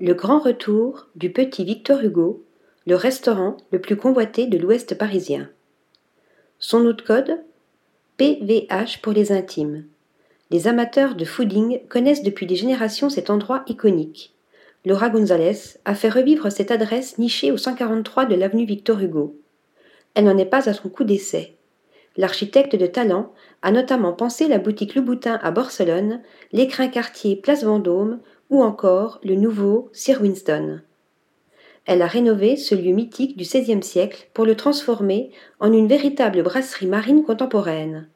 Le grand retour du petit Victor Hugo, le restaurant le plus convoité de l'ouest parisien. Son de code? PVH pour les intimes. Les amateurs de fooding connaissent depuis des générations cet endroit iconique. Laura Gonzalez a fait revivre cette adresse nichée au 143 de l'avenue Victor Hugo. Elle n'en est pas à son coup d'essai. L'architecte de talent a notamment pensé la boutique Louboutin à Barcelone, l'écrin quartier Place Vendôme ou encore le nouveau Sir Winston. Elle a rénové ce lieu mythique du XVIe siècle pour le transformer en une véritable brasserie marine contemporaine.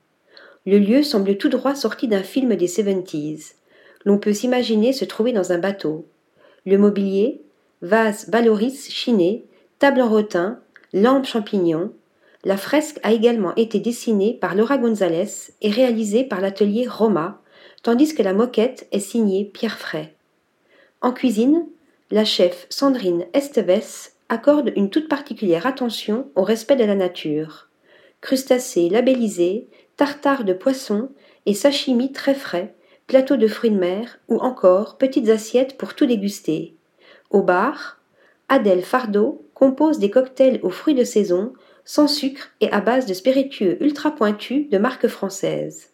Le lieu semble tout droit sorti d'un film des 70s. L'on peut s'imaginer se trouver dans un bateau. Le mobilier, vase Valoris chiné, table en rotin, lampe champignon. La fresque a également été dessinée par Laura Gonzalez et réalisée par l'atelier Roma, tandis que la moquette est signée Pierre Fray. En cuisine, la chef Sandrine Esteves accorde une toute particulière attention au respect de la nature. Crustacés labellisés, tartare de poisson et sashimi très frais, plateau de fruits de mer ou encore petites assiettes pour tout déguster. Au bar, Adèle Fardeau compose des cocktails aux fruits de saison, sans sucre et à base de spiritueux ultra pointus de marque française.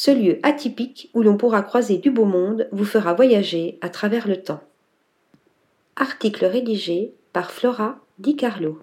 Ce lieu atypique où l'on pourra croiser du beau monde vous fera voyager à travers le temps. Article rédigé par Flora Di Carlo.